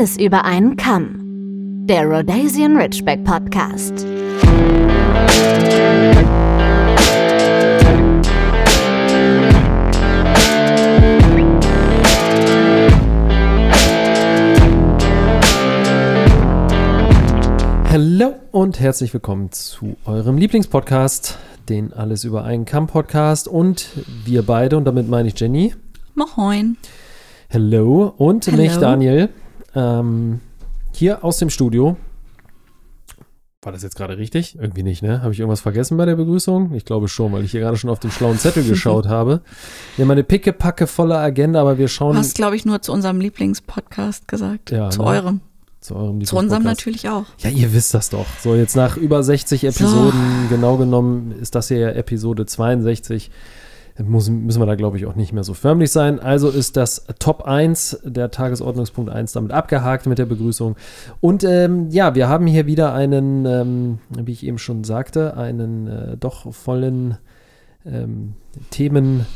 Alles über einen Kamm. Der Rhodesian Ridgeback Podcast. Hallo und herzlich willkommen zu eurem Lieblingspodcast, den Alles über einen Kamm Podcast und wir beide, und damit meine ich Jenny. Moin. Hallo und Hello. mich, Daniel. Ähm, hier aus dem Studio. War das jetzt gerade richtig? Irgendwie nicht, ne? Habe ich irgendwas vergessen bei der Begrüßung? Ich glaube schon, weil ich hier gerade schon auf den schlauen Zettel geschaut habe. Wir haben eine pickepacke volle Agenda, aber wir schauen Hast, glaube ich, nur zu unserem Lieblingspodcast gesagt. Ja, zu ne? eurem. zu eurem Zu unserem natürlich auch. Ja, ihr wisst das doch. So, jetzt nach über 60 Episoden, genau genommen, ist das hier ja Episode 62. Muss, müssen wir da, glaube ich, auch nicht mehr so förmlich sein. Also ist das Top 1, der Tagesordnungspunkt 1, damit abgehakt mit der Begrüßung. Und ähm, ja, wir haben hier wieder einen, ähm, wie ich eben schon sagte, einen äh, doch vollen ähm, Themen.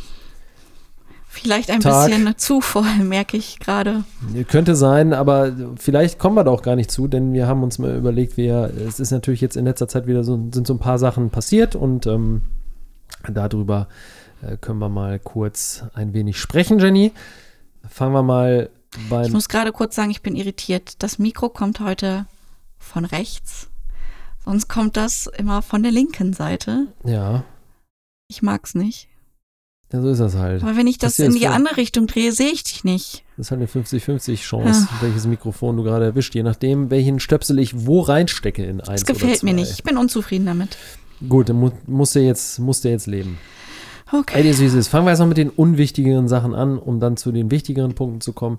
Vielleicht ein Tag. bisschen zu voll, merke ich gerade. Könnte sein, aber vielleicht kommen wir da auch gar nicht zu, denn wir haben uns mal überlegt, wir, es ist natürlich jetzt in letzter Zeit wieder so, sind so ein paar Sachen passiert und ähm, darüber können wir mal kurz ein wenig sprechen, Jenny. Fangen wir mal Ich beim. muss gerade kurz sagen, ich bin irritiert. Das Mikro kommt heute von rechts. Sonst kommt das immer von der linken Seite. Ja, Ich mag's nicht. ja, so ist das halt. Aber wenn ich das Passiert in die andere Richtung drehe, sehe ich dich nicht. Das ist halt eine 50-50 Chance, welches Mikrofon du gerade erwischt, je nachdem, welchen Stöpsel ich wo reinstecke in eins Das gefällt mir nicht. Ich bin unzufrieden damit. Gut, dann mu musst du jetzt, musst du jetzt leben. Okay. Ey, die Süßes. Fangen wir erst mal mit den unwichtigeren Sachen an, um dann zu den wichtigeren Punkten zu kommen.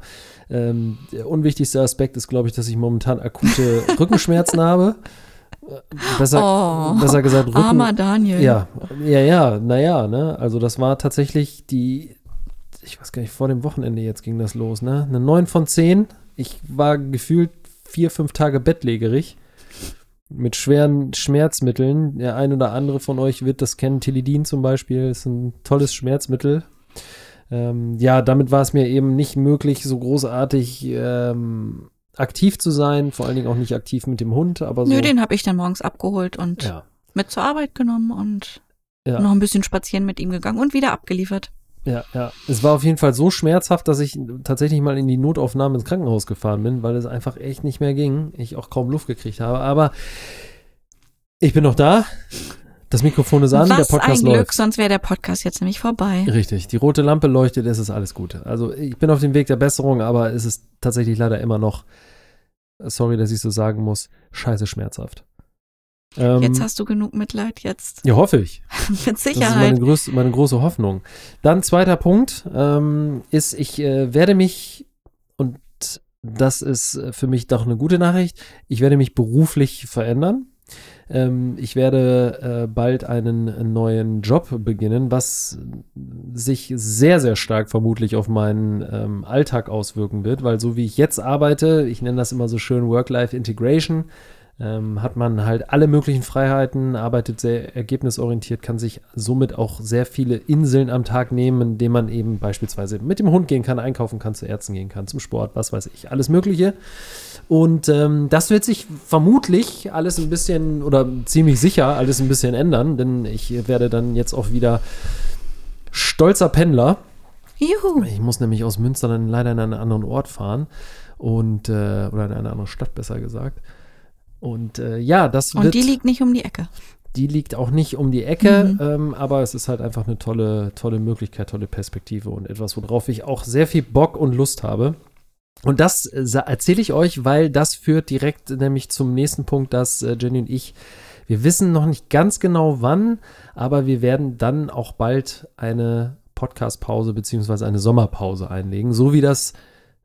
Ähm, der unwichtigste Aspekt ist, glaube ich, dass ich momentan akute Rückenschmerzen habe. Äh, Besser, Oh, besser gesagt, Rücken. Armer Daniel. Ja, ja, ja, naja, ne? Also das war tatsächlich die, ich weiß gar nicht, vor dem Wochenende jetzt ging das los, ne? Eine 9 von 10. Ich war gefühlt vier, fünf Tage bettlägerig mit schweren Schmerzmitteln. Der ein oder andere von euch wird das kennen. Tilidin zum Beispiel ist ein tolles Schmerzmittel. Ähm, ja, damit war es mir eben nicht möglich, so großartig ähm, aktiv zu sein. Vor allen Dingen auch nicht aktiv mit dem Hund, aber so. Nö, den habe ich dann morgens abgeholt und ja, mit zur Arbeit genommen und Ja. noch ein bisschen spazieren mit ihm gegangen und wieder abgeliefert. Ja, ja. Es war auf jeden Fall so schmerzhaft, dass ich tatsächlich mal in die Notaufnahme ins Krankenhaus gefahren bin, weil es einfach echt nicht mehr ging. Ich auch kaum Luft gekriegt habe. Aber ich bin noch da. Das Mikrofon ist an, Was der Podcast ein Glück, läuft. sonst wäre der Podcast jetzt nämlich vorbei. Richtig, die rote Lampe leuchtet, es ist alles gut. Also ich bin auf dem Weg der Besserung, aber es ist tatsächlich leider immer noch, sorry, dass ich so sagen muss, scheiße schmerzhaft. Ähm, Jetzt hast du genug Mitleid, jetzt ja, hoffe ich. mit Das ist meine, Sicherheit. größte, meine große Hoffnung. Dann zweiter Punkt ähm, ist, ich äh, werde mich, und das ist äh, für mich doch eine gute Nachricht, ich werde mich beruflich verändern. Ähm, ich werde äh, bald einen neuen Job beginnen, was sich sehr, sehr stark vermutlich auf meinen ähm, Alltag auswirken wird, weil so wie ich jetzt arbeite, ich nenne das immer so schön Work-Life-Integration, ähm, hat man halt alle möglichen Freiheiten, arbeitet sehr ergebnisorientiert, kann sich somit auch sehr viele Inseln am Tag nehmen, indem man eben beispielsweise mit dem Hund gehen kann, einkaufen kann, zu Ärzten gehen kann, zum Sport, was weiß ich, alles Mögliche. Und ähm, das wird sich vermutlich alles ein bisschen oder ziemlich sicher alles ein bisschen ändern, denn ich werde dann jetzt auch wieder stolzer Pendler. Juhu. Ich muss nämlich aus Münster dann leider in einen anderen Ort fahren und äh, oder in eine andere Stadt besser gesagt. Und äh, ja, das Und wird, die liegt nicht um die Ecke. die liegt auch nicht um die Ecke, Mhm. ähm, aber es ist halt einfach eine tolle, tolle Möglichkeit, tolle Perspektive und etwas, worauf ich auch sehr viel Bock und Lust habe. Und das äh, erzähle ich euch, weil das führt direkt nämlich zum nächsten Punkt, dass äh, Jenny und ich, wir wissen noch nicht ganz genau wann, aber wir werden dann auch bald eine Podcast-Pause beziehungsweise eine Sommerpause einlegen, so wie das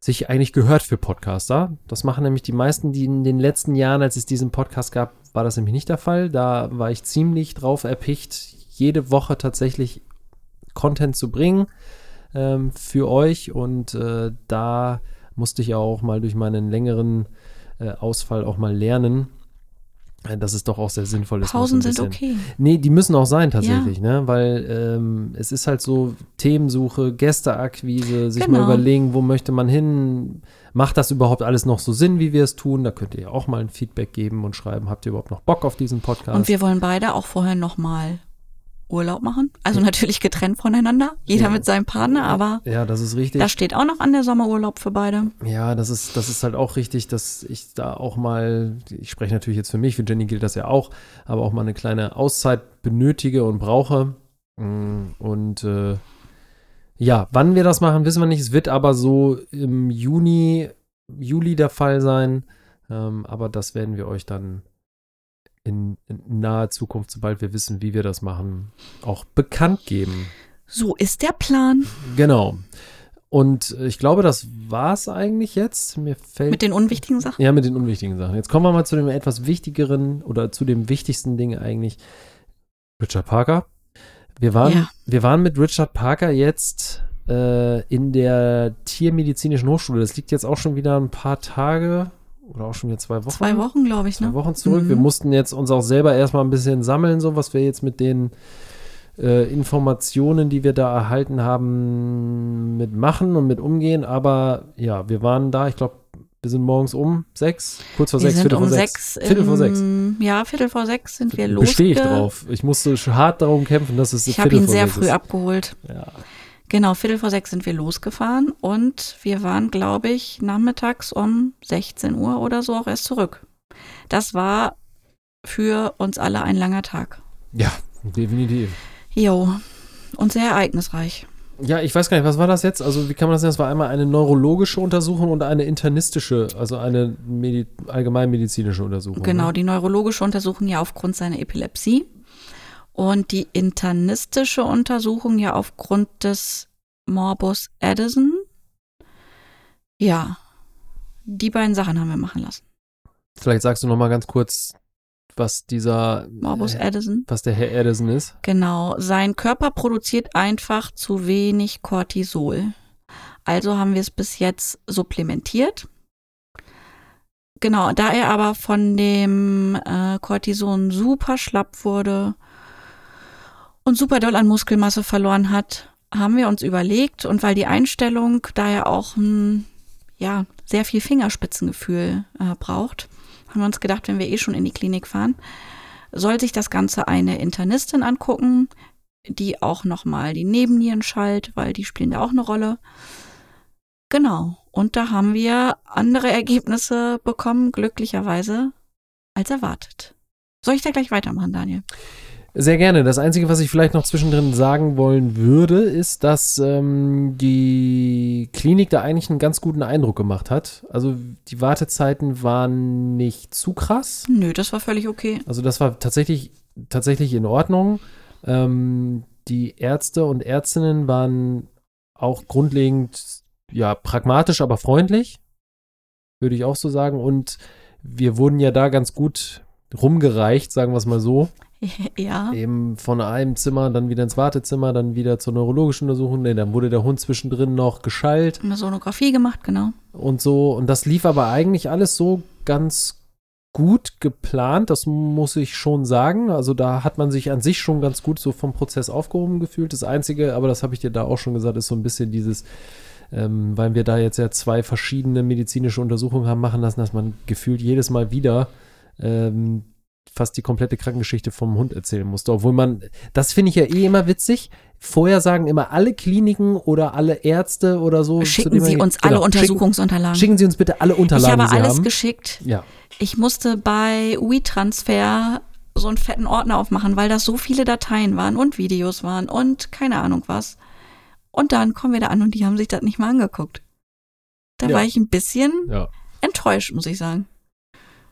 sich eigentlich gehört für Podcaster. Das machen nämlich die meisten, die in den letzten Jahren, als es diesen Podcast gab, war das nämlich nicht der Fall. Da war ich ziemlich drauf erpicht, jede Woche tatsächlich Content zu bringen ähm, für euch. Und äh, da musste ich auch mal durch meinen längeren äh, Ausfall auch mal lernen, äh, dass es doch auch sehr sinnvoll ist. mal Pausen sind okay. Nee, die müssen auch sein tatsächlich, ne? Weil ähm, es ist halt so Themensuche, Gästeakquise, sich mal Genau. überlegen, wo möchte man hin? Macht das überhaupt alles noch so Sinn, wie wir es tun? Da könnt ihr ja auch mal ein Feedback geben und schreiben, habt ihr überhaupt noch Bock auf diesen Podcast? Und wir wollen beide auch vorher nochmal Urlaub machen. Also natürlich getrennt voneinander, jeder Ja. mit seinem Partner, aber ja, das ist richtig. da steht auch noch an der Sommerurlaub für beide. Ja, das ist, das ist halt auch richtig, dass ich da auch mal, ich spreche natürlich jetzt für mich, für Jenny gilt das ja auch, aber auch mal eine kleine Auszeit benötige und brauche. Mm, Und äh, ja, wann wir das machen, wissen wir nicht. Es wird aber so im Juni, Juli der Fall sein. Ähm, aber das werden wir euch dann in, in naher Zukunft, sobald wir wissen, wie wir das machen, auch bekannt geben. So ist der Plan. Genau. Und ich glaube, das war's eigentlich jetzt. Mir fällt Mit den unwichtigen Sachen. ja, mit den unwichtigen Sachen. Jetzt kommen wir mal zu dem etwas wichtigeren oder zu dem wichtigsten Ding eigentlich. Richard Parker. Wir waren, Ja. wir waren mit Richard Parker jetzt äh, in der Tiermedizinischen Hochschule. Das liegt jetzt auch schon wieder ein paar Tage oder auch schon wieder zwei Wochen. Zwei Wochen, glaube ich, Zwei ne? Wochen zurück. Mhm. Wir mussten jetzt uns auch selber erstmal ein bisschen sammeln, so was wir jetzt mit den äh, Informationen, die wir da erhalten haben, mitmachen und mit umgehen. Aber ja, wir waren da, ich glaube, wir sind morgens um sechs, kurz vor Wir sechs, Viertel um vor sechs. sechs. Viertel vor sechs. Ja, Viertel vor sechs sind wir los. Bestehe ich drauf. Ich musste hart darum kämpfen, dass es Ich habe ihn sehr früh ist. abgeholt. Ja. Genau, Viertel vor sechs sind wir losgefahren und wir waren, glaube ich, nachmittags um 16 Uhr oder so auch erst zurück. Das war für uns alle ein langer Tag. ja, definitiv. Jo, und sehr ereignisreich. Ja, ich weiß gar nicht, was war das jetzt? Also, wie kann man das nennen? Das war einmal eine neurologische Untersuchung und eine internistische, also eine Medi allgemeinmedizinische Untersuchung. Genau, Ne? die neurologische Untersuchung ja aufgrund seiner Epilepsie und die internistische Untersuchung ja aufgrund des Morbus Addison. Ja, die beiden Sachen haben wir machen lassen. Vielleicht sagst du noch mal ganz kurz, was dieser Morbus äh, Addison. was der Herr Addison ist. Genau, sein Körper produziert einfach zu wenig Cortisol. Also haben wir es bis jetzt supplementiert. Genau, da er aber von dem äh, Cortison super schlapp wurde und super doll an Muskelmasse verloren hat, haben wir uns überlegt und weil die Einstellung da er auch ein, ja, sehr viel Fingerspitzengefühl äh, braucht, haben wir uns gedacht, wenn wir eh schon in die Klinik fahren, soll sich das Ganze eine Internistin angucken, die auch nochmal die Nebennieren schallt, weil die spielen da auch eine Rolle. Genau. Und da haben wir andere Ergebnisse bekommen, glücklicherweise, als erwartet. Soll ich da gleich weitermachen, Daniel? Sehr gerne. Das Einzige, was ich vielleicht noch zwischendrin sagen wollen würde, ist, dass ähm, die Klinik da eigentlich einen ganz guten Eindruck gemacht hat. Also die Wartezeiten waren nicht zu krass. Nö, das war völlig okay. Also das war tatsächlich, tatsächlich in Ordnung. Ähm, die Ärzte und Ärztinnen waren auch grundlegend, ja, pragmatisch, aber freundlich, würde ich auch so sagen. Und wir wurden ja da ganz gut rumgereicht, sagen wir es mal so. ja. Eben von einem Zimmer, dann wieder ins Wartezimmer, dann wieder zur neurologischen Untersuchung. Nee, dann wurde der Hund zwischendrin noch geschallt Eine Sonographie gemacht, genau. und so. Und das lief aber eigentlich alles so ganz gut geplant, das muss ich schon sagen. Also da hat man sich an sich schon ganz gut so vom Prozess aufgehoben gefühlt. Das Einzige, aber das habe ich dir da auch schon gesagt, ist so ein bisschen dieses, ähm, weil wir da jetzt ja zwei verschiedene medizinische Untersuchungen haben machen lassen, dass man gefühlt jedes Mal wieder ähm, fast die komplette Krankengeschichte vom Hund erzählen musste. Obwohl man, das finde ich ja eh immer witzig. Vorher sagen immer alle Kliniken oder alle Ärzte oder so. Schicken Sie uns alle Genau, Untersuchungsunterlagen. Schicken, schicken Sie uns bitte alle ich Unterlagen, habe die Sie alles haben. geschickt. Ja, Ich musste bei WeTransfer so einen fetten Ordner aufmachen, weil das so viele Dateien waren und Videos waren und keine Ahnung was. Und dann kommen wir da an und die haben sich das nicht mal angeguckt. Da Ja. war ich ein bisschen ja. enttäuscht, muss ich sagen.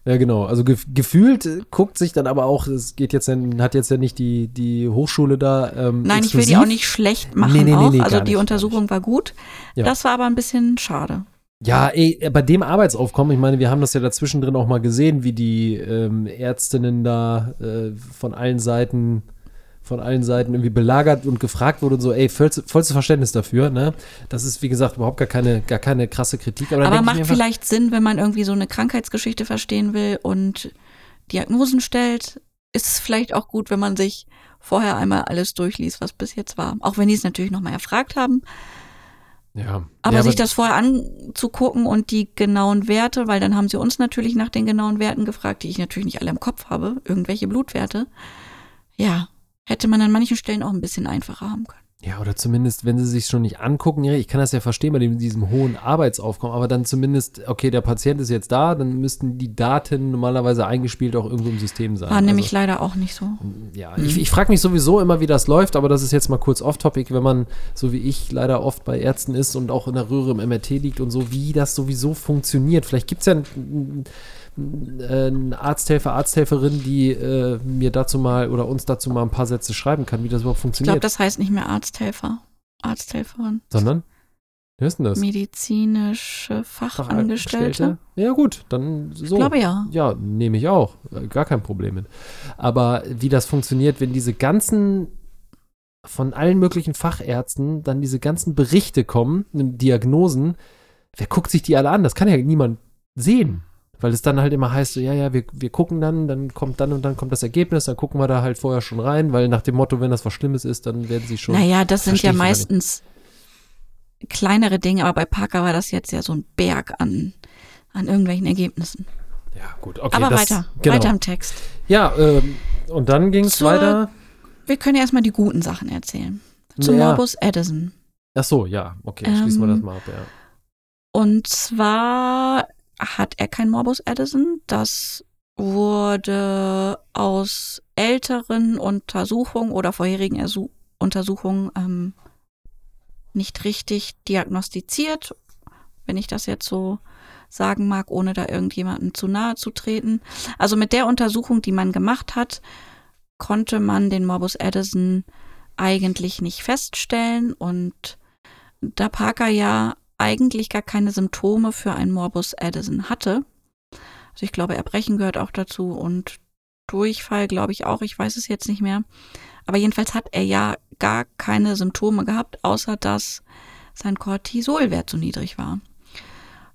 Ja, genau. Also gef gefühlt äh, guckt sich dann aber auch, es geht jetzt, ja- hat jetzt ja nicht die, die Hochschule da. Ähm, Nein, ich will die exklusiv. auch nicht schlecht machen Nee, nee, nee, nee, also die nicht, Untersuchung war gut. Ja. Das war aber ein bisschen schade. Ja, ey, bei dem Arbeitsaufkommen, ich meine, wir haben das ja dazwischen drin auch mal gesehen, wie die ähm, Ärztinnen da äh, von allen Seiten von allen Seiten irgendwie belagert und gefragt wurde und so, ey, vollstes, vollstes Verständnis dafür, ne? Das ist, wie gesagt, überhaupt gar keine, gar keine krasse Kritik. Aber, Aber macht vielleicht Sinn, wenn man irgendwie so eine Krankheitsgeschichte verstehen will und Diagnosen stellt, ist es vielleicht auch gut, wenn man sich vorher einmal alles durchliest, was bis jetzt war. Auch wenn die es natürlich nochmal erfragt haben. Ja. Aber ja, sich das vorher anzugucken und die genauen Werte, weil dann haben sie uns natürlich nach den genauen Werten gefragt, die ich natürlich nicht alle im Kopf habe, irgendwelche Blutwerte. Ja, hätte man an manchen Stellen auch ein bisschen einfacher haben können. Ja, oder zumindest, wenn sie sich schon nicht angucken, ich kann das ja verstehen bei dem, diesem hohen Arbeitsaufkommen, aber dann zumindest, okay, der Patient ist jetzt da, dann müssten die Daten normalerweise eingespielt auch irgendwo im System sein. War nämlich leider auch nicht so. Ja, ich, ich frage mich sowieso immer, wie das läuft, aber das ist jetzt mal kurz off-topic, wenn man, so wie ich, leider oft bei Ärzten ist und auch in der Röhre im MRT liegt und so, wie das sowieso funktioniert. Vielleicht gibt es ja ein, ein, ein Arzthelfer, Arzthelferin, die äh, mir dazu mal oder uns dazu mal ein paar Sätze schreiben kann, wie das überhaupt Ich funktioniert. glaube, das heißt nicht mehr Arzthelfer, Arzthelferin. Sondern? Wie heißt denn das? Medizinische Fachangestellte. Ja, gut, dann so. Ich glaube ja. Ja, nehme ich auch. Äh, Gar kein Problem mit. Aber wie das funktioniert, wenn diese ganzen von allen möglichen Fachärzten dann diese ganzen Berichte kommen, Diagnosen, wer guckt sich die alle an? Das kann ja niemand sehen. Weil es dann halt immer heißt, so, ja, ja, wir, wir gucken dann, dann kommt dann und dann kommt das Ergebnis, dann gucken wir da halt vorher schon rein, weil nach dem Motto, wenn das was Schlimmes ist, dann werden sie schon. Naja, das sind ja meistens kleinere Dinge, aber bei Parker war das jetzt ja so ein Berg an, an irgendwelchen Ergebnissen. Ja, gut, okay. aber das, weiter, genau. weiter im Text. Ja, ähm, und dann ging es weiter. Wir können ja erstmal die guten Sachen erzählen. Zum Ja. Morbus Addison. Ach so, ja, okay, schließen wir Ähm, das mal ab, ja. Und zwar hat er kein Morbus Addison. Das wurde aus älteren Untersuchungen oder vorherigen Ersu Untersuchungen ähm, nicht richtig diagnostiziert, wenn ich das jetzt so sagen mag, ohne da irgendjemandem zu nahe zu treten. Also mit der Untersuchung, die man gemacht hat, konnte man den Morbus Addison eigentlich nicht feststellen und da Parker ja eigentlich gar keine Symptome für einen Morbus Addison hatte, also ich glaube, Erbrechen gehört auch dazu und Durchfall glaube ich auch, ich weiß es jetzt nicht mehr, aber jedenfalls hat er ja gar keine Symptome gehabt, außer dass sein Cortisolwert so niedrig war.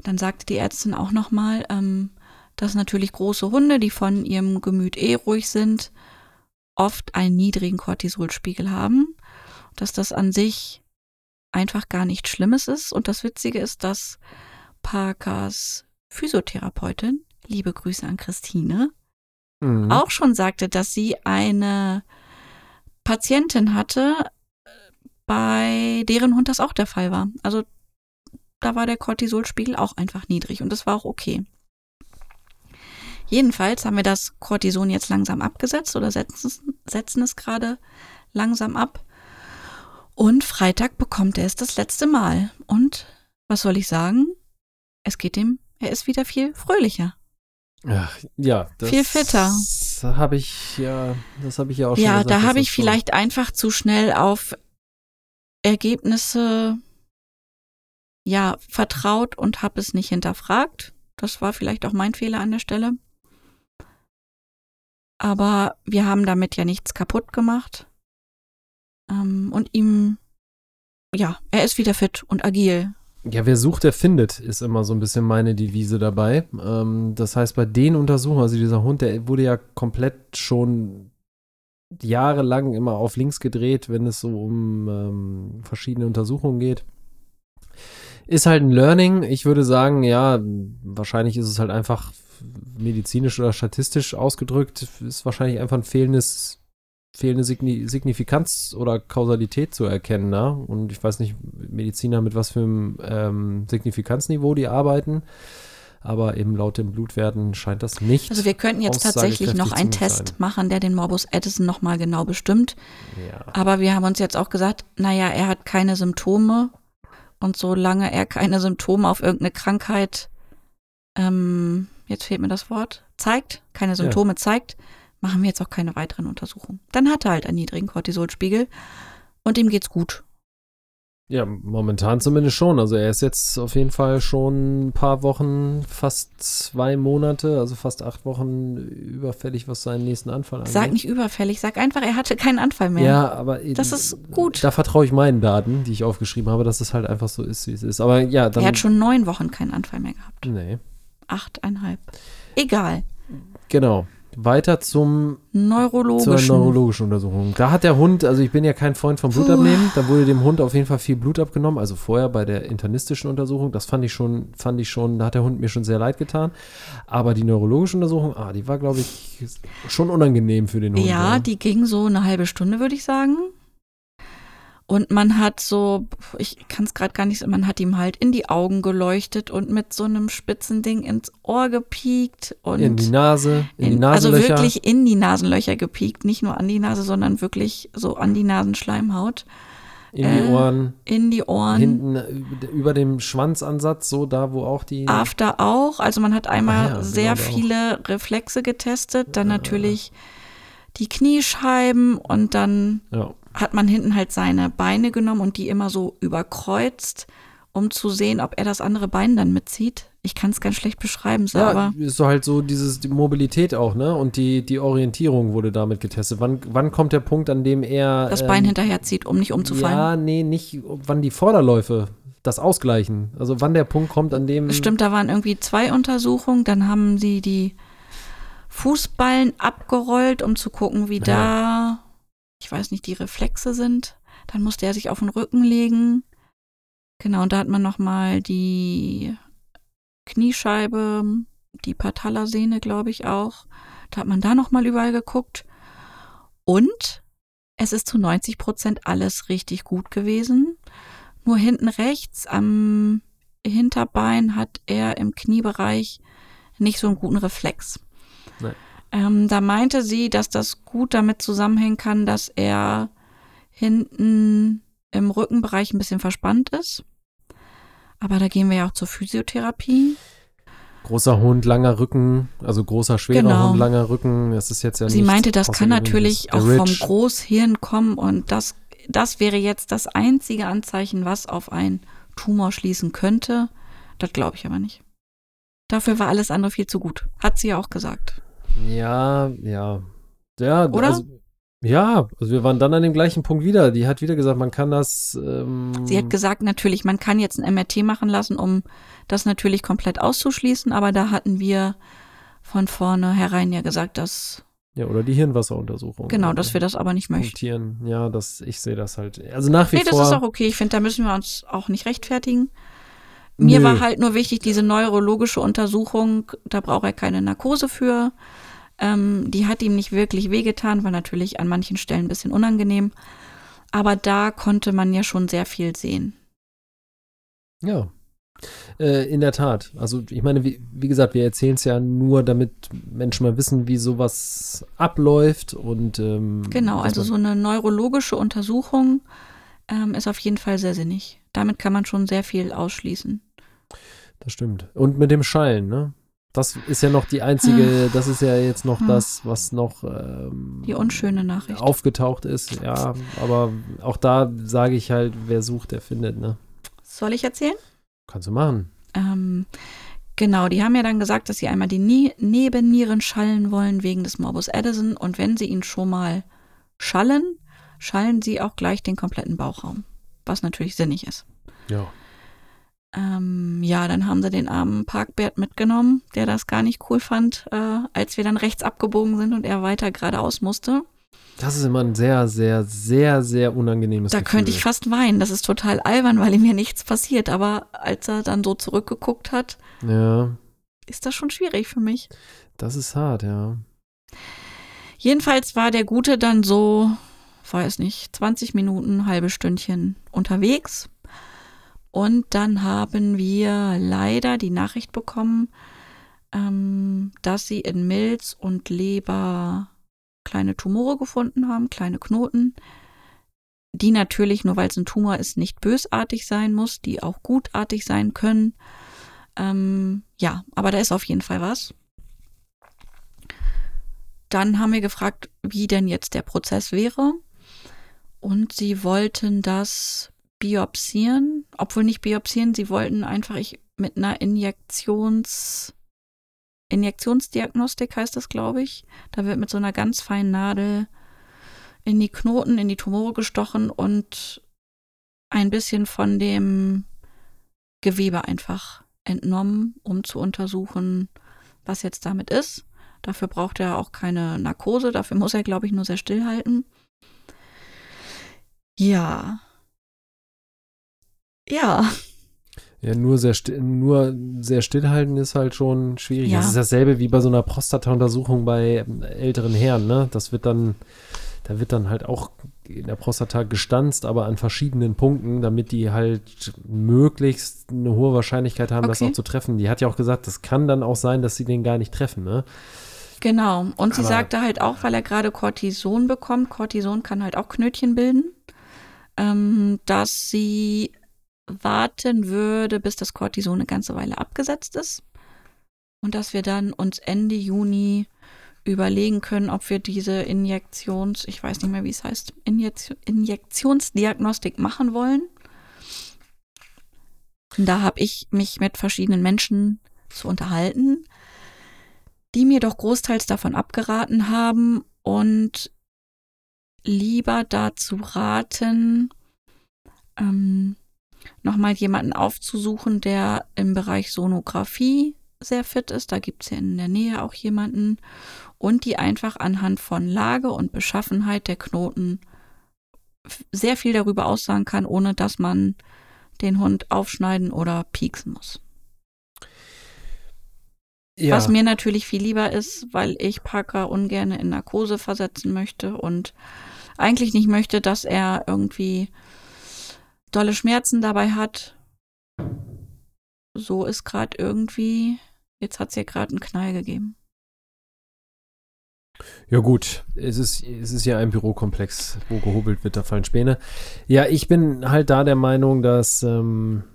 Dann sagte die Ärztin auch nochmal, ähm, dass natürlich große Hunde, die von ihrem Gemüt eh ruhig sind, oft einen niedrigen Cortisolspiegel haben, dass das an sich einfach gar nichts Schlimmes ist. Und das Witzige ist, dass Parkers Physiotherapeutin, liebe Grüße an Christine, Mhm. auch schon sagte, dass sie eine Patientin hatte, bei deren Hund das auch der Fall war. Also da war der Cortisolspiegel auch einfach niedrig und das war auch okay. Jedenfalls haben wir das Cortison jetzt langsam abgesetzt oder setzen setzen es gerade langsam ab. Und Freitag bekommt er es das letzte Mal. Und was soll ich sagen? Es geht ihm, er ist wieder viel fröhlicher. Ach, ja, das Viel fitter. habe ich ja, das habe ich ja auch schon Ja, gesagt. da habe ich so- vielleicht einfach zu schnell auf Ergebnisse ja vertraut und habe es nicht hinterfragt. Das war vielleicht auch mein Fehler an der Stelle. Aber wir haben damit ja nichts kaputt gemacht. Ähm, und ihm, ja, er ist wieder fit und agil. Ja, wer sucht, der findet, ist immer so ein bisschen meine Devise dabei. Ähm, das heißt, bei den Untersuchungen, also dieser Hund, der wurde ja komplett schon jahrelang immer auf links gedreht, wenn es so um ähm, verschiedene Untersuchungen geht. Ist halt ein Learning. Ich würde sagen, ja, wahrscheinlich ist es halt einfach medizinisch oder statistisch ausgedrückt, ist wahrscheinlich einfach ein fehlendes fehlende Signi Signifikanz oder Kausalität zu erkennen. Ne? Und ich weiß nicht, Mediziner mit was für einem ähm, Signifikanzniveau die arbeiten, aber eben laut den Blutwerten scheint das nicht. Also wir könnten jetzt tatsächlich noch einen Test machen, der den Morbus Addison nochmal genau bestimmt. Ja. Aber wir haben uns jetzt auch gesagt, naja, er hat keine Symptome. Und solange er keine Symptome auf irgendeine Krankheit, ähm, jetzt fehlt mir das Wort, zeigt, keine Symptome zeigt, machen wir jetzt auch keine weiteren Untersuchungen. Dann hat er halt einen niedrigen Cortisolspiegel und ihm geht's gut. ja, momentan zumindest schon. Also er ist jetzt auf jeden Fall schon ein paar Wochen, fast zwei Monate, also fast acht Wochen überfällig, was seinen nächsten Anfall angeht. Sag nicht überfällig, sag einfach, er hatte keinen Anfall mehr. Ja, aber Das ist gut. Da vertraue ich meinen Daten, die ich aufgeschrieben habe, dass es halt einfach so ist, wie es ist. Aber ja, dann. er hat schon neun Wochen keinen Anfall mehr gehabt. Nee. Achteinhalb. Egal. Genau. Weiter zum zur Neurologischen. neurologischen Untersuchung. Da hat der Hund, also ich bin ja kein Freund vom Blutabnehmen, da wurde dem Hund auf jeden Fall viel Blut abgenommen, also vorher bei der internistischen Untersuchung, das fand ich schon, fand ich schon, da hat der Hund mir schon sehr leid getan. Aber die neurologische Untersuchung, ah, die war, glaube ich, schon unangenehm für den Hund. ja, oder? die ging so eine halbe Stunde, würde ich sagen. Und man hat so, ich kann es gerade gar nicht, man hat ihm halt in die Augen geleuchtet und mit so einem spitzen Ding ins Ohr gepiekt und in die Nase, in, die in- also Nasenlöcher. wirklich in die Nasenlöcher gepiekt, nicht nur an die Nase, sondern wirklich so an die Nasenschleimhaut, in die äh, Ohren, in die Ohren. hinten äh, über dem Schwanzansatz, so da, wo auch die. After auch, also man hat einmal Ah ja, sehr genau, auch. viele Reflexe getestet, dann natürlich die Kniescheiben und dann Ja. Hat man hinten halt seine Beine genommen und die immer so überkreuzt, um zu sehen, ob er das andere Bein dann mitzieht. Ich kann es ganz schlecht beschreiben, so, Ja, aber ist so halt so dieses die Mobilität auch, ne? Und die, die Orientierung wurde damit getestet. Wann, wann kommt der Punkt, an dem er das Bein ähm, hinterherzieht, um nicht umzufallen. Ja, nee, nicht wann die Vorderläufe das ausgleichen. Also wann der Punkt kommt, an dem Stimmt, da waren irgendwie zwei Untersuchungen. Dann haben sie die Fußballen abgerollt, um zu gucken, wie da, ich weiß nicht, die Reflexe sind. Dann musste er sich auf den Rücken legen. Genau, und da hat man nochmal die Kniescheibe, die Patalasehne, glaube ich auch. Da hat man da nochmal überall geguckt. Und es ist zu 90 Prozent alles richtig gut gewesen. Nur hinten rechts am Hinterbein hat er im Kniebereich nicht so einen guten Reflex. Nein. Ähm, da meinte sie, dass das gut damit zusammenhängen kann, dass er hinten im Rückenbereich ein bisschen verspannt ist. Aber da gehen wir ja auch zur Physiotherapie. großer Hund, langer Rücken, also großer, schwerer Genau. Hund, langer Rücken, das ist jetzt ja Sie meinte, das kann natürlich auch vom Großhirn kommen und das, das wäre jetzt das einzige Anzeichen, was auf einen Tumor schließen könnte. Das glaube ich aber nicht. Dafür war alles andere viel zu gut. Hat sie ja auch gesagt. Ja, ja. Ja, Oder? Also, ja, also wir waren dann an dem gleichen Punkt wieder. Die hat wieder gesagt, man kann das. Ähm, Sie hat gesagt, natürlich, man kann jetzt ein MRT machen lassen, um das natürlich komplett auszuschließen, aber da hatten wir von vornherein ja gesagt, dass, ja, oder die Hirnwasseruntersuchung. genau, dass wir das aber nicht möchten. Punktieren. Ja, das, ich sehe das halt. Also nach wie Nee, das vor. ist auch okay. Ich finde, da müssen wir uns auch nicht rechtfertigen. Mir Nö. war halt nur wichtig, diese neurologische Untersuchung, da braucht er keine Narkose für. Ähm, die hat ihm nicht wirklich wehgetan, war natürlich an manchen Stellen ein bisschen unangenehm. Aber da konnte man ja schon sehr viel sehen. Ja. Äh, in der Tat. Also ich meine, wie, wie gesagt, wir erzählen es ja nur, damit Menschen mal wissen, wie sowas abläuft und ähm, Genau, also so eine neurologische Untersuchung ähm, ist auf jeden Fall sehr sinnig. Damit kann man schon sehr viel ausschließen. Das stimmt. Und mit dem Schallen, ne? Das ist ja noch die einzige, das ist ja jetzt noch Hm. das, was noch ähm, Die unschöne Nachricht. aufgetaucht ist. Ja, aber auch da sage ich halt, wer sucht, der findet, ne? Soll ich erzählen? Kannst du machen. Ähm, genau, die haben ja dann gesagt, dass sie einmal die Nie Nebennieren schallen wollen wegen des Morbus Addison und wenn sie ihn schon mal schallen, schallen sie auch gleich den kompletten Bauchraum, was natürlich sinnig ist. Ja. Ähm, ja, dann haben sie den armen Parkbert mitgenommen, der das gar nicht cool fand, äh, als wir dann rechts abgebogen sind und er weiter geradeaus musste. Das ist immer ein sehr, sehr, sehr, sehr unangenehmes Da Gefühl. könnte ich fast weinen. Das ist total albern, weil ihm ja nichts passiert. Aber als er dann so zurückgeguckt hat, Ja, ist das schon schwierig für mich. das ist hart, ja. Jedenfalls war der Gute dann so, weiß nicht, 20 Minuten, halbe Stündchen unterwegs. Und dann haben wir leider die Nachricht bekommen, ähm, dass sie in Milz und Leber kleine Tumore gefunden haben, kleine Knoten, die natürlich, nur weil es ein Tumor ist, nicht bösartig sein muss, die auch gutartig sein können. Ähm, ja, aber da ist auf jeden Fall was. Dann haben wir gefragt, wie denn jetzt der Prozess wäre. Und sie wollten das biopsieren, obwohl nicht biopsieren, sie wollten einfach ich, mit einer Injektions, Injektionsdiagnostik heißt das, glaube ich. Da wird mit so einer ganz feinen Nadel in die Knoten, in die Tumore gestochen und ein bisschen von dem Gewebe einfach entnommen, um zu untersuchen, was jetzt damit ist. Dafür braucht er auch keine Narkose. Dafür muss er, glaube ich, nur sehr still halten. Ja. Ja. Ja, nur sehr, still, nur sehr stillhalten ist halt schon schwierig. Ja. Das ist dasselbe wie bei so einer Prostata-Untersuchung bei ähm, älteren Herren, ne? Das wird dann, da wird dann halt auch in der Prostata gestanzt, aber an verschiedenen Punkten, damit die halt möglichst eine hohe Wahrscheinlichkeit haben, das Okay. auch zu treffen. Die hat ja auch gesagt, das kann dann auch sein, dass sie den gar nicht treffen, ne? Genau. Und sie Aber- sagte halt auch, weil er gerade Cortison bekommt, Cortison kann halt auch Knötchen bilden, ähm, dass sie warten würde, bis das Cortison eine ganze Weile abgesetzt ist. Und dass wir dann uns Ende Juni überlegen können, ob wir diese Injektions, ich weiß nicht mehr, wie es heißt, Injektion, Injektionsdiagnostik machen wollen. Und da habe ich mich mit verschiedenen Menschen zu unterhalten, die mir doch großteils davon abgeraten haben und lieber dazu raten, ähm, nochmal jemanden aufzusuchen, der im Bereich Sonographie sehr fit ist. Da gibt's ja in der Nähe auch jemanden. Und die einfach anhand von Lage und Beschaffenheit der Knoten sehr viel darüber aussagen kann, ohne dass man den Hund aufschneiden oder pieksen muss. Ja. Was mir natürlich viel lieber ist, weil ich Parker ungern in Narkose versetzen möchte und eigentlich nicht möchte, dass er irgendwie dolle Schmerzen dabei hat. So ist gerade irgendwie, jetzt hat es ja gerade einen Knall gegeben. Ja gut, es ist, es ist ja ein Bürokomplex, wo gehobelt wird, da fallen Späne. Ja, ich bin halt da der Meinung, dass ähm, äh,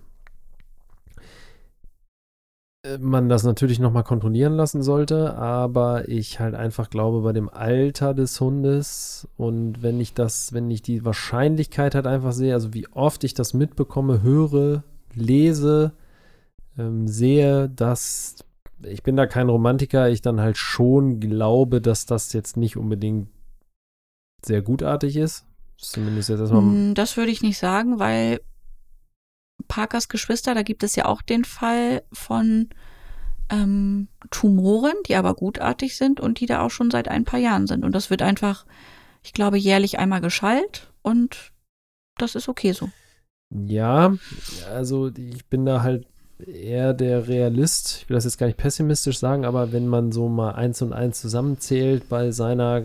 man das natürlich nochmal kontrollieren lassen sollte, aber ich halt einfach glaube, bei dem Alter des Hundes und wenn ich das, wenn ich die Wahrscheinlichkeit halt einfach sehe, also wie oft ich das mitbekomme, höre, lese, ähm, sehe, dass ich bin da kein Romantiker, ich dann halt schon glaube, dass das jetzt nicht unbedingt sehr gutartig ist. Zumindest jetzt erstmal. Hm, Das würde ich nicht sagen, weil Parkers Geschwister, da gibt es ja auch den Fall von ähm, Tumoren, die aber gutartig sind und die da auch schon seit ein paar Jahren sind. Und das wird einfach, ich glaube, jährlich einmal geschallt und das ist okay so. Ja, also ich bin da halt eher der Realist. Ich will das jetzt gar nicht pessimistisch sagen, aber wenn man so mal eins und eins zusammenzählt bei seiner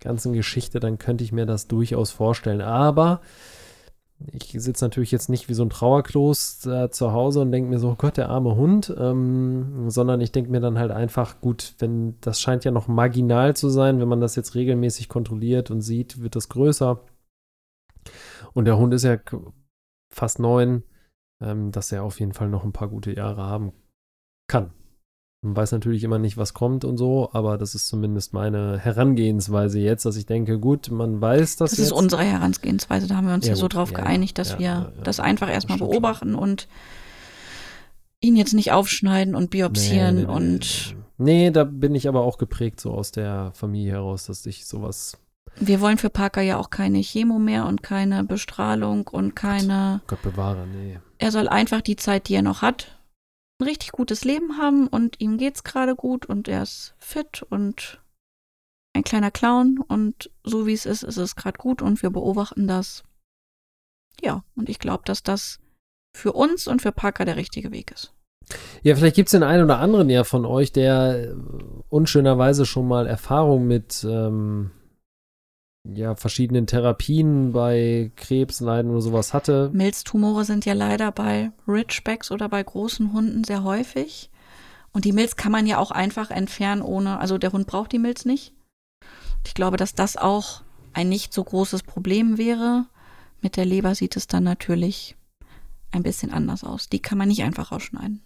ganzen Geschichte, dann könnte ich mir das durchaus vorstellen. Aber ich sitze natürlich jetzt nicht wie so ein Trauerklos da zu Hause und denke mir so, oh Gott, der arme Hund, ähm, sondern ich denke mir dann halt einfach, gut, wenn das scheint ja noch marginal zu sein, wenn man das jetzt regelmäßig kontrolliert und sieht, wird das größer. Und der Hund ist ja fast neun, ähm, dass er auf jeden Fall noch ein paar gute Jahre haben kann. Man weiß natürlich immer nicht, was kommt und so, aber das ist zumindest meine Herangehensweise jetzt, dass ich denke, gut, man weiß das, Das jetzt. ist unsere Herangehensweise. Da haben wir uns Ja, ja, so gut, drauf ja, geeinigt, dass ja, wir das einfach erstmal beobachten und ihn jetzt nicht aufschneiden und biopsieren Nee, nee, und Nee, da bin ich aber auch geprägt, so aus der Familie heraus, dass ich sowas. wir wollen für Parker ja auch keine Chemo mehr und keine Bestrahlung und keine. Gott bewahre, nee. Er soll einfach die Zeit, die er noch hat, ein richtig gutes Leben haben und ihm geht's gerade gut und er ist fit und ein kleiner Clown und so wie es ist, ist es gerade gut und wir beobachten das. Ja, und ich glaube, dass das für uns und für Parker der richtige Weg ist. Ja, vielleicht gibt es den einen oder anderen ja von euch, der äh, unschönerweise schon mal Erfahrung mit ähm, ja, verschiedenen Therapien bei Krebsleiden oder sowas hatte. Milztumore sind ja leider bei Ridgebacks oder bei großen Hunden sehr häufig. Und die Milz kann man ja auch einfach entfernen, ohne, also der Hund braucht die Milz nicht. Ich glaube, dass das auch ein nicht so großes Problem wäre. Mit der Leber sieht es dann natürlich ein bisschen anders aus. Die kann man nicht einfach rausschneiden.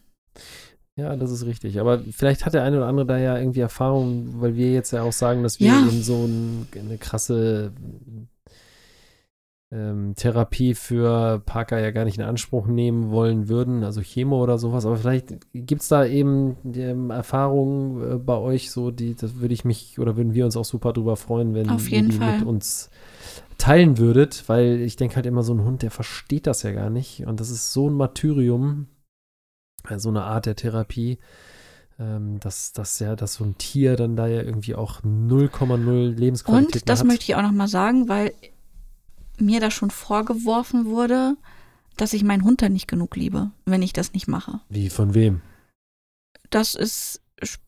Ja, das ist richtig. Aber vielleicht hat der eine oder andere da ja irgendwie Erfahrung, weil wir jetzt ja auch sagen, dass wir Ja. eben so ein, eine krasse ähm, Therapie für Parker ja gar nicht in Anspruch nehmen wollen würden, also Chemo oder sowas. Aber vielleicht gibt es da eben ähm, Erfahrungen äh, bei euch, so die, das würde ich mich oder würden wir uns auch super drüber freuen, wenn Auf ihr die Fall. mit uns teilen würdet, weil ich denke halt immer, so ein Hund, der versteht das ja gar nicht. Und das ist so ein Martyrium, so eine Art der Therapie. ähm, dass, dass ja, dass so ein Tier dann da ja irgendwie auch 0,0 Lebensqualität Und das hat. möchte ich auch nochmal sagen, weil mir da schon vorgeworfen wurde, dass ich meinen Hund dann nicht genug liebe, wenn ich das nicht mache. Wie, von wem? Das ist, sp-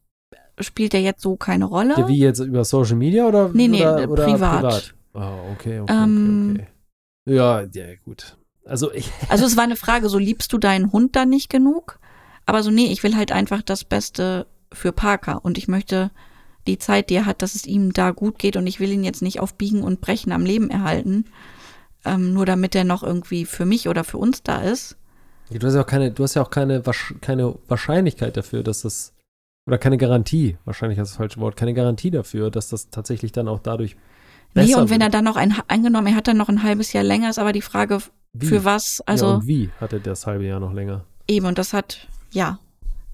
spielt ja jetzt so keine Rolle. Ja, wie jetzt über Social Media oder, Nee, nee, oder, äh, oder privat. Ah, okay, okay, Ähm, okay, okay. Ja, ja, gut. Also ich, Also es war eine Frage, so liebst du deinen Hund dann nicht genug? Aber so, nee, ich will halt einfach das Beste für Parker und ich möchte die Zeit, die er hat, dass es ihm da gut geht und ich will ihn jetzt nicht auf Biegen und Brechen am Leben erhalten, ähm, nur damit er noch irgendwie für mich oder für uns da ist. du hast ja auch keine, du hast ja auch keine, keine Wahrscheinlichkeit dafür, dass das, oder keine Garantie, wahrscheinlich ist das falsche Wort, keine Garantie dafür, dass das tatsächlich dann auch dadurch Nee, besser und wenn er wird. dann noch ein, angenommen, er hat dann noch ein halbes Jahr länger, ist aber die Frage, Wie? für was, also ja, und wie hat er das halbe Jahr noch länger? Eben, und das hat, ja,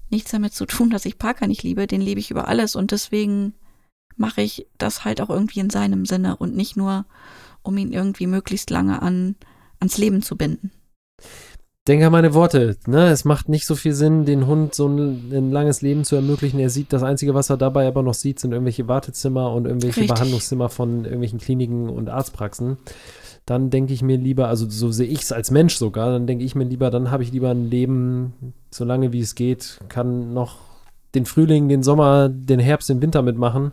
nichts damit zu tun, dass ich Parker nicht liebe. Den liebe ich über alles und deswegen mache ich das halt auch irgendwie in seinem Sinne und nicht nur, um ihn irgendwie möglichst lange an, ans Leben zu binden. Denke an meine Worte. Ne? Es macht nicht so viel Sinn, den Hund so ein, ein langes Leben zu ermöglichen. Er sieht, das Einzige, was er dabei aber noch sieht, sind irgendwelche Wartezimmer und irgendwelche Richtig. Behandlungszimmer von irgendwelchen Kliniken und Arztpraxen. Dann denke ich mir lieber, also so sehe ich es als Mensch sogar, dann denke ich mir lieber, dann habe ich lieber ein Leben, so lange wie es geht, kann noch den Frühling, den Sommer, den Herbst, den Winter mitmachen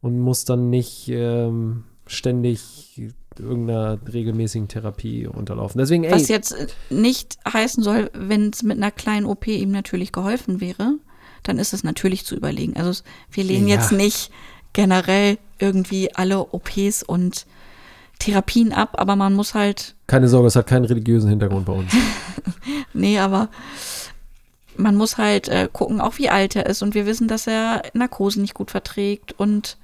und muss dann nicht ähm, ständig irgendeiner regelmäßigen Therapie unterlaufen. Deswegen, ey, Was jetzt äh, nicht heißen soll, wenn es mit einer kleinen OP ihm natürlich geholfen wäre, dann ist es natürlich zu überlegen. Also wir lehnen Ja. jetzt nicht generell irgendwie alle OPs und Therapien ab, aber man muss halt Keine Sorge, es hat keinen religiösen Hintergrund bei uns. Nee, aber man muss halt äh, gucken, auch wie alt er ist. Und wir wissen, dass er Narkose nicht gut verträgt. Und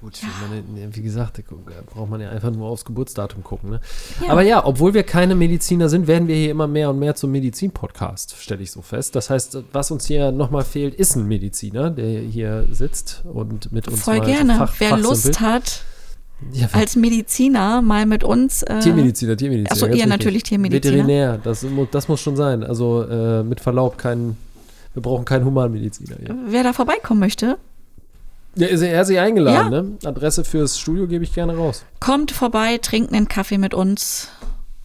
Gut, ich meine, wie gesagt, da braucht man ja einfach nur aufs Geburtsdatum gucken. Ne? Ja. Aber ja, obwohl wir keine Mediziner sind, werden wir hier immer mehr und mehr zum Medizin-Podcast, stelle ich so fest. Das heißt, was uns hier nochmal fehlt, ist ein Mediziner, der hier sitzt und mit uns voll mal gerne, Fach, wer. Lust hat, ja, als Mediziner mal mit uns. Äh, Tiermediziner, Tiermediziner. Ach so, ganz ihr natürlich Tiermediziner. Veterinär, das, das muss schon sein. Also äh, mit Verlaub, kein, wir brauchen keinen Humanmediziner hier. Wer da vorbeikommen möchte, Ja, ist er ist eingeladen, Ja. ne? Adresse fürs Studio gebe ich gerne raus. kommt vorbei, trinkt einen Kaffee mit uns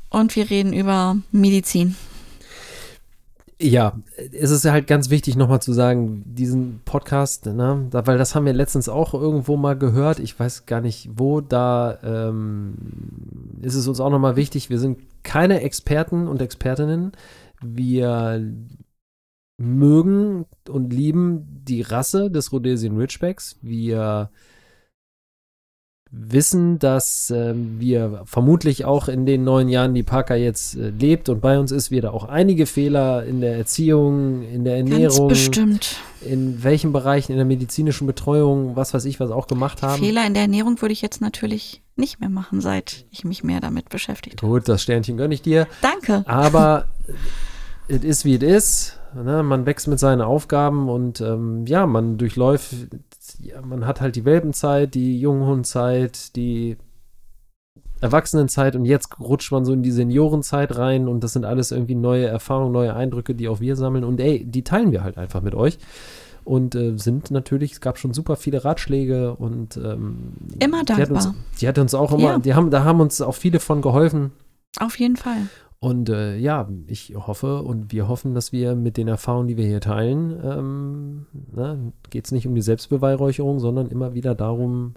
und wir reden über Medizin. Ja, es ist halt ganz wichtig nochmal zu sagen, diesen Podcast, ne, weil das haben wir letztens auch irgendwo mal gehört, ich weiß gar nicht wo, da ähm, ist es uns auch nochmal wichtig, wir sind keine Experten und Expertinnen, wir mögen und lieben die Rasse des Rhodesian Ridgebacks, wir wissen, dass ähm, wir vermutlich auch in den neun Jahren, die Parker jetzt äh, lebt und bei uns ist, wir da auch einige Fehler in der Erziehung, in der Ganz Ernährung, bestimmt. in welchen Bereichen, in der medizinischen Betreuung, was weiß ich, was auch gemacht haben. Fehler in der Ernährung würde ich jetzt natürlich nicht mehr machen, seit ich mich mehr damit beschäftigt habe. Gut, das Sternchen gönne ich dir. Danke. Aber es ist wie es ist. Ne? Man wächst mit seinen Aufgaben und ähm, ja, man durchläuft, ja, man hat halt die Welpenzeit, die Junghundzeit, die Erwachsenenzeit und jetzt rutscht man so in die Seniorenzeit rein und das sind alles irgendwie neue Erfahrungen, neue Eindrücke, die auch wir sammeln und ey, die teilen wir halt einfach mit euch und äh, sind natürlich, es gab schon super viele Ratschläge und ähm, Immer die hat, uns, dankbar. die hat uns auch immer, Ja. die haben, da haben uns auch viele von geholfen, Auf jeden Fall. Und äh, ja, ich hoffe und wir hoffen, dass wir mit den Erfahrungen, die wir hier teilen, ähm, geht es nicht um die Selbstbeweihräucherung, sondern immer wieder darum,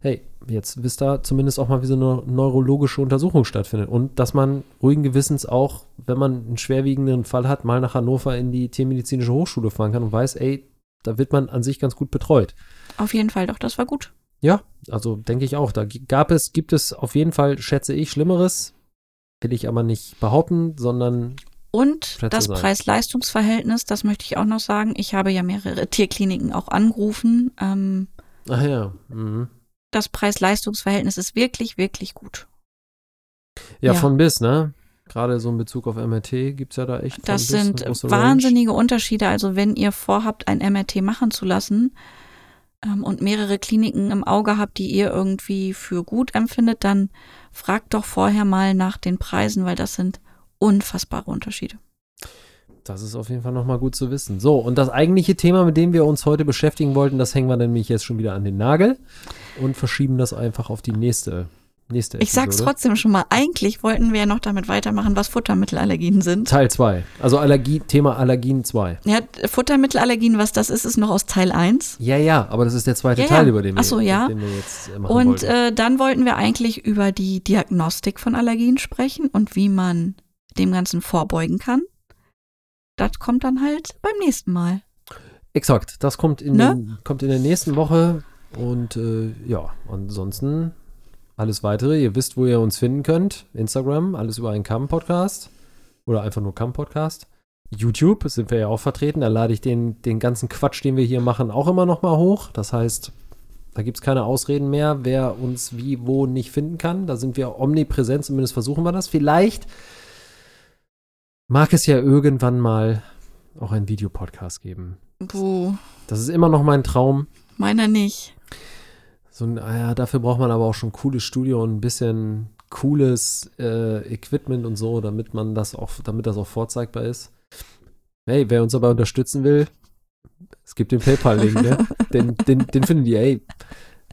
hey, jetzt wisst ihr zumindest auch mal, wie so eine neurologische Untersuchung stattfindet. Und dass man ruhigen Gewissens auch, wenn man einen schwerwiegenden Fall hat, mal nach Hannover in die Tiermedizinische Hochschule fahren kann und weiß, ey, da wird man an sich ganz gut betreut. Auf jeden Fall, doch, das war gut. Ja, also denke ich auch. Da gab es, gibt es auf jeden Fall, schätze ich, Schlimmeres. Will ich aber nicht behaupten, sondern Und das. Preis-Leistungs-Verhältnis, das möchte ich auch noch sagen. Ich habe ja mehrere Tierkliniken auch angerufen. Ähm, Ach ja. Mhm. das Preis-Leistungs-Verhältnis ist wirklich, wirklich gut. ja. Ja. von bis, ne? Gerade so in Bezug auf MRT gibt es ja da echt. Das bis sind große Range. wahnsinnige Unterschiede. Also wenn ihr vorhabt, ein MRT machen zu lassen ähm, und mehrere Kliniken im Auge habt, die ihr irgendwie für gut empfindet, dann fragt doch vorher mal nach den Preisen, weil das sind unfassbare Unterschiede. Das ist auf jeden Fall nochmal gut zu wissen. So, und das eigentliche Thema, mit dem wir uns heute beschäftigen wollten, das hängen wir nämlich jetzt schon wieder an den Nagel und verschieben das einfach auf die nächste, nächste Ich sag's Episode. trotzdem schon mal, eigentlich wollten wir ja noch damit weitermachen, was Futtermittelallergien sind. Teil 2. Also Allergie, Thema Allergien 2. Ja, Futtermittelallergien, was das ist, ist noch aus Teil 1. Ja, ja, aber das ist der zweite Ja, Teil, über den wir, so, ja. den wir jetzt äh, machen Und äh, dann wollten wir eigentlich über die Diagnostik von Allergien sprechen und wie man dem Ganzen vorbeugen kann. Das kommt dann halt beim nächsten Mal. Exakt, das kommt in, Ne? den, kommt in der nächsten Woche. Und äh, ja, ansonsten alles weitere. Ihr wisst, wo ihr uns finden könnt. Instagram, alles über einen Kamm-Podcast. Oder einfach nur Kamm-Podcast. YouTube sind wir ja auch vertreten. Da lade ich den, den ganzen Quatsch, den wir hier machen, auch immer noch mal hoch. Das heißt, da gibt es keine Ausreden mehr, wer uns wie, wo nicht finden kann. Da sind wir omnipräsent, zumindest versuchen wir das. Vielleicht mag es ja irgendwann mal auch einen Videopodcast geben. Puh, Das ist immer noch mein Traum. meiner nicht. So ein, ah ja, dafür braucht man aber auch schon ein cooles Studio und ein bisschen cooles äh, Equipment und so, damit man das auch, damit das auch vorzeigbar ist. Hey, wer uns dabei unterstützen will, es gibt den PayPal-Link, ne? Den, den, den findet ihr, ey.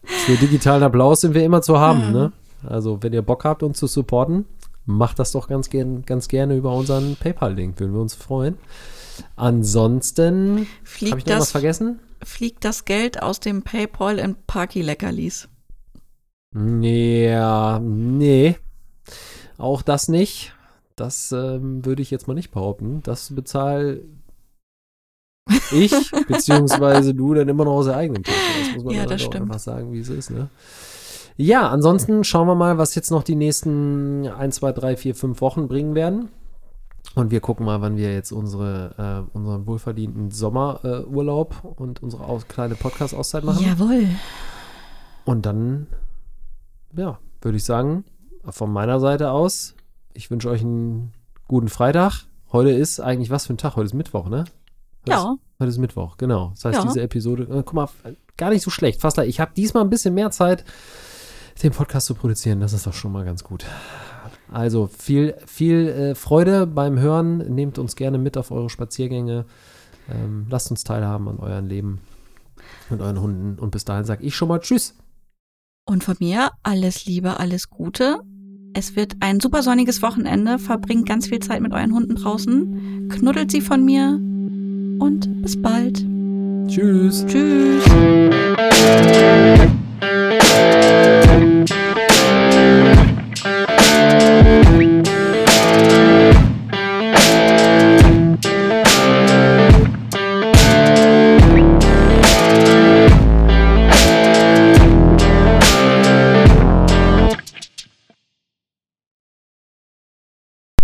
Für digitalen Applaus sind wir immer zu haben, Ja. ne? Also, wenn ihr Bock habt, uns zu supporten, macht das doch ganz, gern, ganz gerne über unseren PayPal-Link. Würden wir uns freuen. Ansonsten, habe ich noch was das, vergessen? Fliegt das Geld aus dem Paypal in Parky-Leckerlis? Ja, nee. Auch das nicht. Das ähm, würde ich jetzt mal nicht behaupten. Das bezahl ich, beziehungsweise du dann immer noch aus der eigenen Tasche. Das muss man Ja, das auch stimmt. einfach sagen, wie es ist, ne? Ja, ansonsten schauen wir mal, was jetzt noch die nächsten 1, 2, 3, 4, 5 Wochen bringen werden. Und wir gucken mal, wann wir jetzt unsere, äh, unseren wohlverdienten Sommerurlaub äh, und unsere aus, kleine Podcast-Auszeit machen. Jawohl. Und dann, ja, würde ich sagen, von meiner Seite aus, ich wünsche euch einen guten Freitag. Heute ist eigentlich was für ein Tag? Heute ist Mittwoch, ne? Heute Ja, Ist, heute ist Mittwoch, genau. Das heißt, Ja. diese Episode, äh, guck mal, gar nicht so schlecht. Fast, ich habe diesmal ein bisschen mehr Zeit, den Podcast zu produzieren. Das ist doch schon mal ganz gut. Also viel, viel äh, Freude beim Hören. Nehmt uns gerne mit auf eure Spaziergänge. Ähm, lasst uns teilhaben an euren Leben und euren Hunden. Und bis dahin sage ich schon mal Tschüss. Und von mir alles Liebe, alles Gute. Es wird ein super sonniges Wochenende. Verbringt ganz viel Zeit mit euren Hunden draußen. Knuddelt sie von mir. Und bis bald. Tschüss. Tschüss.